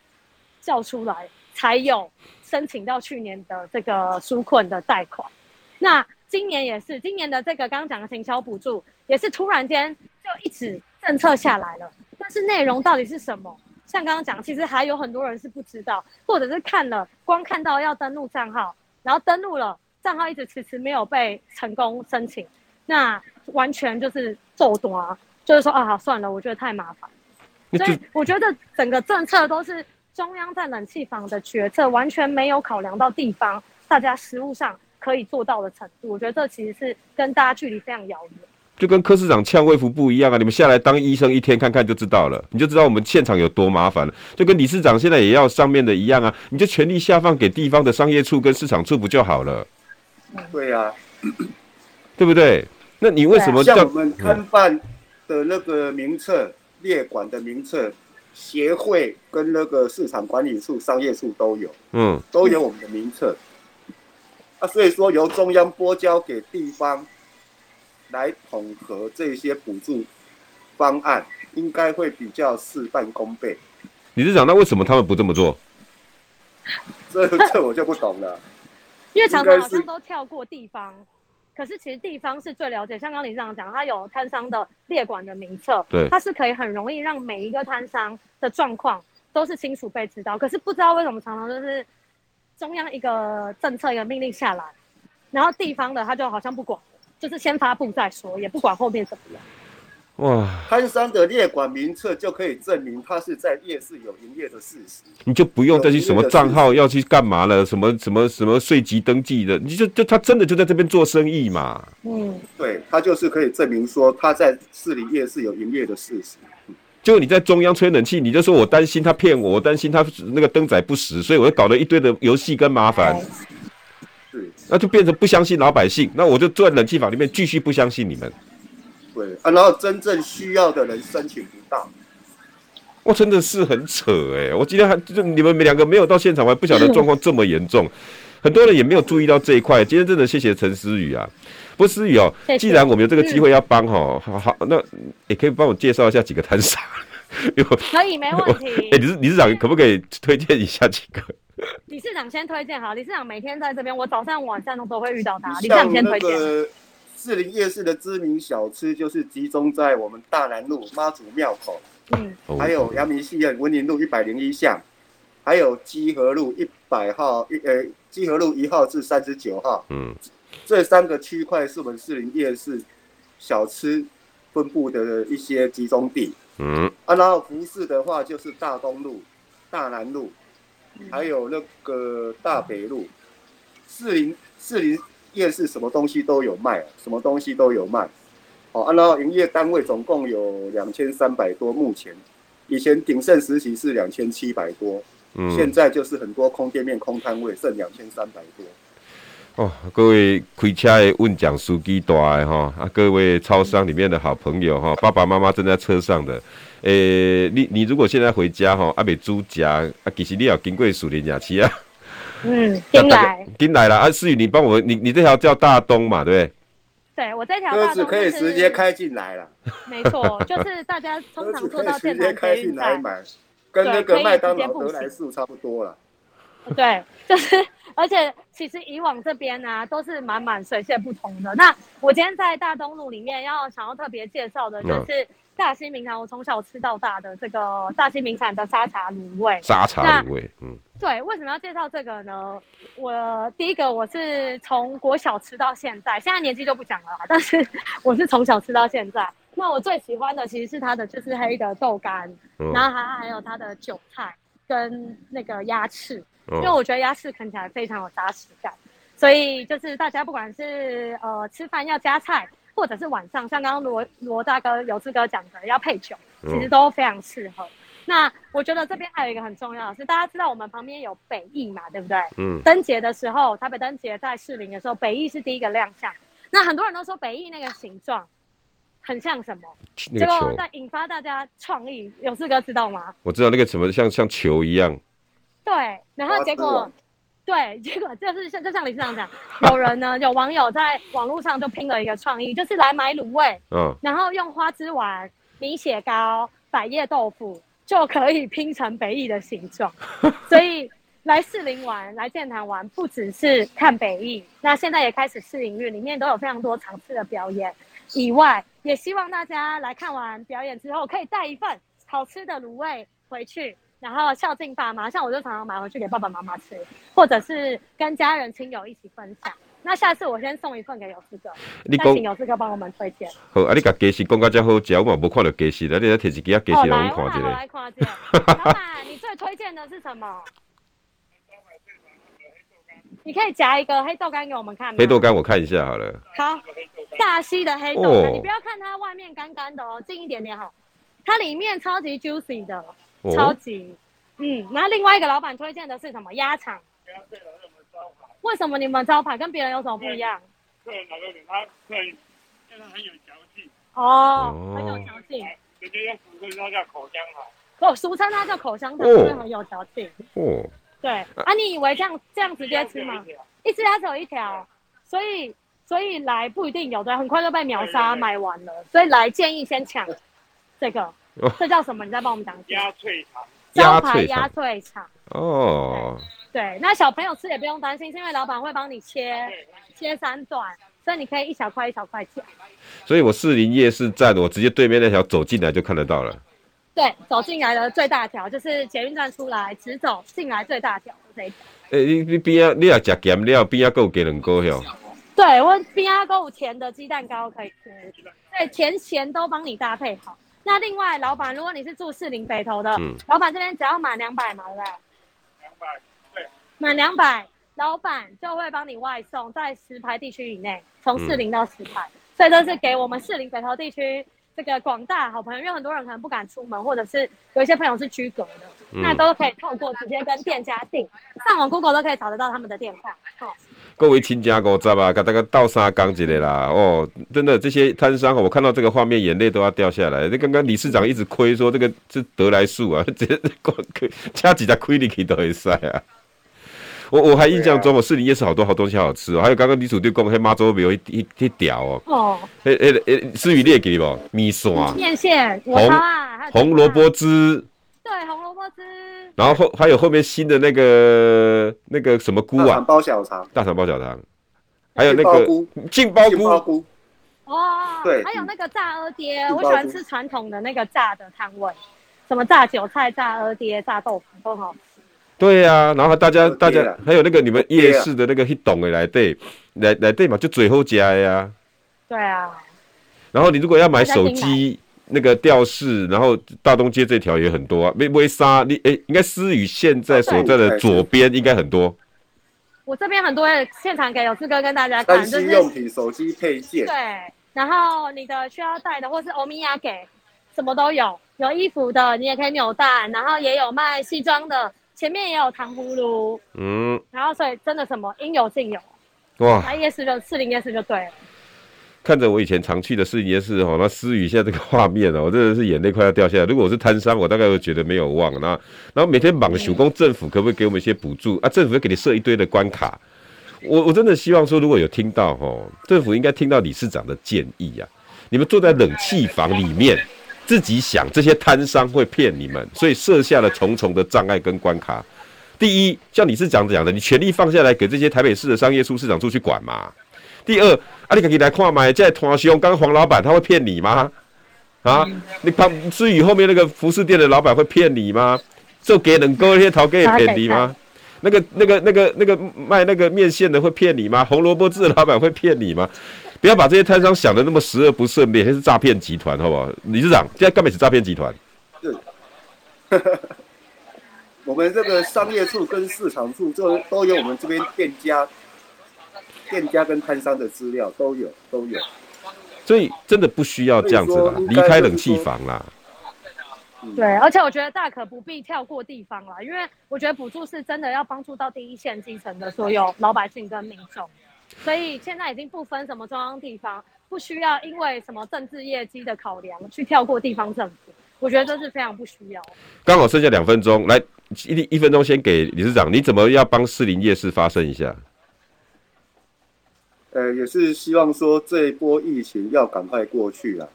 叫出来才有申请到去年的这个纾困的贷款。那今年也是，今年的这个刚刚讲的行销补助也是突然间就一直政策下来了，但是内容到底是什么？像刚刚讲，其实还有很多人是不知道，或者是看了光看到要登录账号，然后登录了账号一直迟迟没有被成功申请，那完全就是做短，就是说啊，算了，我觉得太麻烦。所以我觉得整个政策都是中央在冷气房的决策，完全没有考量到地方大家实务上可以做到的程度。我觉得这其实是跟大家距离非常遥远。就跟柯市长呛卫福部一样啊！你们下来当医生一天看看就知道了，你就知道我们现场有多麻烦了。就跟理事长现在也要上面的一样啊，你就全力下放给地方的商业处跟市场处不就好了？对呀、啊，对不对？那你为什么叫像我们摊贩的那个名册、列管的名册、协会跟那个市场管理处、商业处都有，嗯，都有我们的名册。啊，所以说由中央拨交给地方。来统合这些补助方案，应该会比较事半功倍。理事长，那为什么他们不这么做？这这我就不懂了。因为常常好像都跳过地方，可是其实地方是最了解。像刚理事长讲，他有摊商的列管的名册，对，他是可以很容易让每一个摊商的状况都是清楚被知道。可是不知道为什么常常就是中央一个政策一个命令下来，然后地方的他就好像不管。就是先发布再说，也不管后面怎么样。哇！潘山的列管名册就可以证明他是在夜市有营业的事实，你就不用再去什么账号要去干嘛了，什么什么什么税籍登记的，你就就他真的就在这边做生意嘛。嗯，对，他就是可以证明说他在市里夜市有营业的事实。就你在中央吹冷气，你就说我担心他骗我，我担心他那个灯仔不实，所以我就搞了一堆的游戏跟麻烦。那就变成不相信老百姓，那我就坐在冷气房里面继续不相信你们。对啊，然后真正需要的人申请不到，我真的是很扯哎、欸！我今天还就你们两个没有到现场，我还不晓得状况这么严重，很多人也没有注意到这一块。今天真的谢谢陈思宇啊，不思雨哦，既然我们有这个机会要帮哈，好好，那也可以帮我介绍一下几个摊商。可以，没问题。哎，理事理事长可不可以推荐一下几个？理事长先推荐好，理事长每天在这边，我早上晚上都会遇到他。理事长先推荐。士林夜市的知名小吃就是集中在我们大南路妈祖庙口，嗯，还有阳明戏院文林路一百零一巷，还有基河路一百号一呃基河路一号至三十九号，嗯，这三个区块是我们士林夜市小吃分布的一些集中地，嗯，啊，然后服饰的话就是大东路、大南路。还有那个大北路，士林士林夜市什么东西都有卖，什么东西都有卖。哦，然后营业单位总共有两千三百多，目前以前鼎盛时期是两千七百多，嗯，现在就是很多空店面、空摊位剩两千三百多。哦，各位开车的问讲司机大的哈，啊，各位超商里面的好朋友哈，爸爸妈妈正在车上的。诶、欸，你你如果现在回家哈，阿未煮食，啊，其实你要经过树林夜市啊。嗯，进来，进来了。啊，思雨，你帮我，你你这条叫大东嘛，对不对？对，我这条车子可以直接开进来了。没错，就是大家通常坐到现场开进来买，跟那个麦当劳、得来速差不多了。对，就是，而且其实以往这边呢、啊，都是满满水泄不通的。那我今天在大东路里面要想要特别介绍的就是。嗯大溪名产，我从小吃到大的这个大溪名产的沙茶卤味。沙茶卤味，嗯，对，为什么要介绍这个呢？我第一个我是从国小吃到现在，现在年纪就不讲了，但是 我是从小吃到现在。那我最喜欢的其实是它的就是黑的豆干，嗯、然后还还有它的韭菜跟那个鸭翅，嗯、因为我觉得鸭翅啃起来非常有扎实感，所以就是大家不管是呃吃饭要加菜。或者是晚上，像刚刚罗罗大哥、有志哥讲的，要配酒，其实都非常适合。嗯、那我觉得这边还有一个很重要的是，大家知道我们旁边有北艺嘛，对不对？嗯。灯节的时候，台北灯节在士林的时候，北艺是第一个亮相。那很多人都说北艺那个形状很像什么？结果在引发大家创意。有志哥知道吗？我知道那个什么像像球一样。对，然后结果 对，结果就是像就像理事长讲，有人呢，有网友在网络上就拼了一个创意，就是来买卤味，嗯，然后用花枝丸、米血糕、百叶豆腐就可以拼成北艺的形状，所以来士林玩、来剑潭玩，不只是看北艺，那现在也开始试营运，里面都有非常多场次的表演，以外也希望大家来看完表演之后，可以带一份好吃的卤味回去。然后孝敬爸妈，像我就常常买回去给爸爸妈妈吃，或者是跟家人亲友一起分享。那下次我先送一份给有志哥，你请有志哥帮我们推荐。好，啊，你把鸡翅讲到这好吃，我嘛无看到鸡翅，那你来提一支啊鸡翅来看一下。我来看一下。老板，你最推荐的是什么？你可以夹一个黑豆干给我们看吗？黑豆干我看一下好了。好，大溪的黑豆干，哦、你不要看它外面干干的哦，近一点点好，它里面超级 juicy 的。超级，嗯，然后另外一个老板推荐的是什么鸭肠？为什么你们招牌跟别人有什么不一样？客人哪个点他客人，因为他很有嚼劲。哦，很有嚼劲。直接用俗称它叫口香糖。哦，俗称它叫口香糖，因为很有嚼劲。哦。对，啊，你以为这样这样直接吃吗？一只鸭只有一条，所以所以来不一定有的，很快就被秒杀买完了，所以来建议先抢这个。这叫什么？你再帮我们讲一下。鸭脆肠，招牌鸭脆肠。哦对。对，那小朋友吃也不用担心，是因为老板会帮你切切三段，所以你可以一小块一小块切。所以我士林夜市站，我直接对面那条走进来就看得到了。对，走进来的最大条就是捷运站出来直走进来最大条的这一条。哎、欸，你你边啊？你要吃咸料，边啊够给人够哟。对，我边啊够甜的鸡蛋糕可以吃，对，甜咸都帮你搭配好。那另外，老板，如果你是住士林北投的，嗯、老板这边只要满两百嘛，对不对？两百，对。满两百，老板就会帮你外送，在石牌地区以内，从士林到石牌，嗯、所以这是给我们士林北投地区这个广大好朋友，因为很多人可能不敢出门，或者是有一些朋友是居隔的，嗯、那都可以透过直接跟店家订，上网 Google 都可以找得到他们的电话。哦各位亲家哥，知道吧？给大家倒沙缸之类啦。哦，真的，这些摊商，我看到这个画面，眼泪都要掉下来。那刚刚理事长一直亏说这个是得来速啊，这光亏加几家亏你可以都会塞啊。我我还印象中，我士林夜市好多好东西好吃哦。还有刚刚李主队讲黑妈祖庙一一一条哦。哦。诶诶诶，思雨列给不？米线、面线、红红萝卜汁。对，红萝卜汁。然后后还有后面新的那个那个什么菇啊？大肠包小肠。大肠包小肠。还有那个杏鲍菇。菇哦。对。还有那个炸鹅爹，我喜欢吃传统的那个炸的汤味，什么炸韭菜、炸鹅爹、炸豆腐都好吃。对呀、啊，然后大家大家还有那个你们夜市的那个一栋的来对来来对嘛，就最后加呀。对啊。然后你如果要买手机。那个吊饰，然后大东街这条也很多啊。微微沙，你哎，应该思雨现在所在的左边应该很多。我这边很多现场给有志哥跟大家看，就是用品、手机配件。对，然后你的需要带的或是欧米亚给，什么都有。有衣服的，你也可以扭蛋，然后也有卖西装的，前面也有糖葫芦。嗯。然后所以真的什么应有尽有。哇。来夜市就四零夜市就对了。看着我以前常去的士林夜市哦，那思雨现在这个画面哦，我真的是眼泪快要掉下来。如果我是摊商，我大概会觉得没有望。那然后每天忙手工，政府可不可以给我们一些补助啊？政府会给你设一堆的关卡。我我真的希望说，如果有听到哦，政府应该听到理事长的建议啊。你们坐在冷气房里面，自己想这些摊商会骗你们，所以设下了重重的障碍跟关卡。第一，像理事长讲的，你权力放下来给这些台北市的商业处市长处去管嘛。第二，啊，你可以来看嘛，在团兄，刚刚黄老板他会骗你吗？啊，你旁思雨后面那个服饰店的老板会骗你吗？做给人哥那些头给骗你吗？那个、那个、那个、那个卖那个面线的会骗你吗？红萝卜汁的老板会骗你吗？不要把这些摊商想的那么十恶不赦，免是诈骗集团，好不好？理事长，现在根本是诈骗集团。是，我们这个商业处跟市场处就都有我们这边店家。店家跟摊商的资料都有，都有，所以真的不需要这样子啦，离开冷气房啦。对，而且我觉得大可不必跳过地方啦，因为我觉得补助是真的要帮助到第一线基层的所有老百姓跟民众，所以现在已经不分什么中央地方，不需要因为什么政治业绩的考量去跳过地方政府，我觉得这是非常不需要。刚好剩下两分钟，来。一一分钟先给理事长，你怎么要帮士林夜市发声一下？呃，也是希望说这一波疫情要赶快过去了。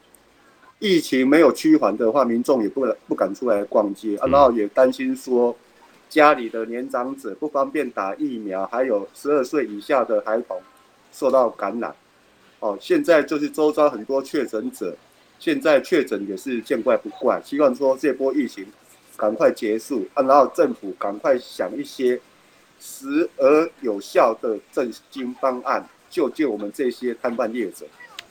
疫情没有趋缓的话，民众也不不敢出来逛街，嗯、然后也担心说家里的年长者不方便打疫苗，还有十二岁以下的孩童受到感染。哦，现在就是周遭很多确诊者，现在确诊也是见怪不怪。希望说这波疫情赶快结束，啊，然后政府赶快想一些实而有效的振兴方案。救救我们这些摊贩业者！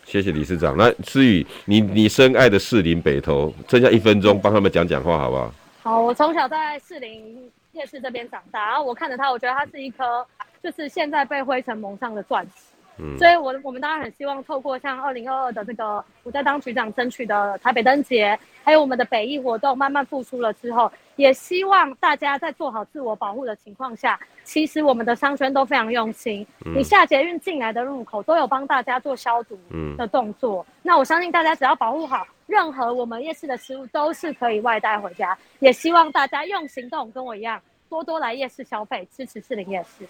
谢谢理事长。那思雨，你你深爱的士林北投，剩下一分钟，帮他们讲讲话，好不好？好，我从小在士林夜市这边长大，然后我看着他，我觉得他是一颗，就是现在被灰尘蒙上的钻石。嗯，所以我我们当然很希望透过像二零二二的这个我在当局长争取的台北灯节，还有我们的北艺活动慢慢复苏了之后，也希望大家在做好自我保护的情况下，其实我们的商圈都非常用心。嗯、你下捷运进来的入口都有帮大家做消毒的动作。嗯、那我相信大家只要保护好，任何我们夜市的食物都是可以外带回家。也希望大家用行动跟我一样，多多来夜市消费，支持士林夜市。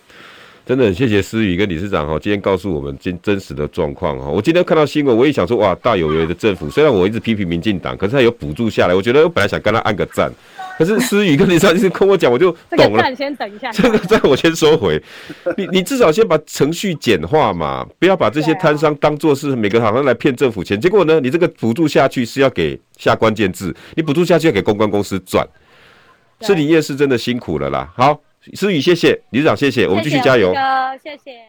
真的很谢谢思雨跟理事长哈，今天告诉我们真真实的状况哈。我今天看到新闻，我也想说哇，大有为的政府，虽然我一直批评民进党，可是他有补助下来，我觉得我本来想跟他按个赞，可是思雨跟理事长就是跟我讲，我就懂了。这个赞先等一下，这个赞我先收回。你你至少先把程序简化嘛，不要把这些摊商当做是每个好像来骗政府钱。结果呢，你这个补助下去是要给下关键字，你补助下去要给公关公司赚。士林夜市真的辛苦了啦，好。思雨，谢谢理事长，谢谢，我们继续加油。谢谢。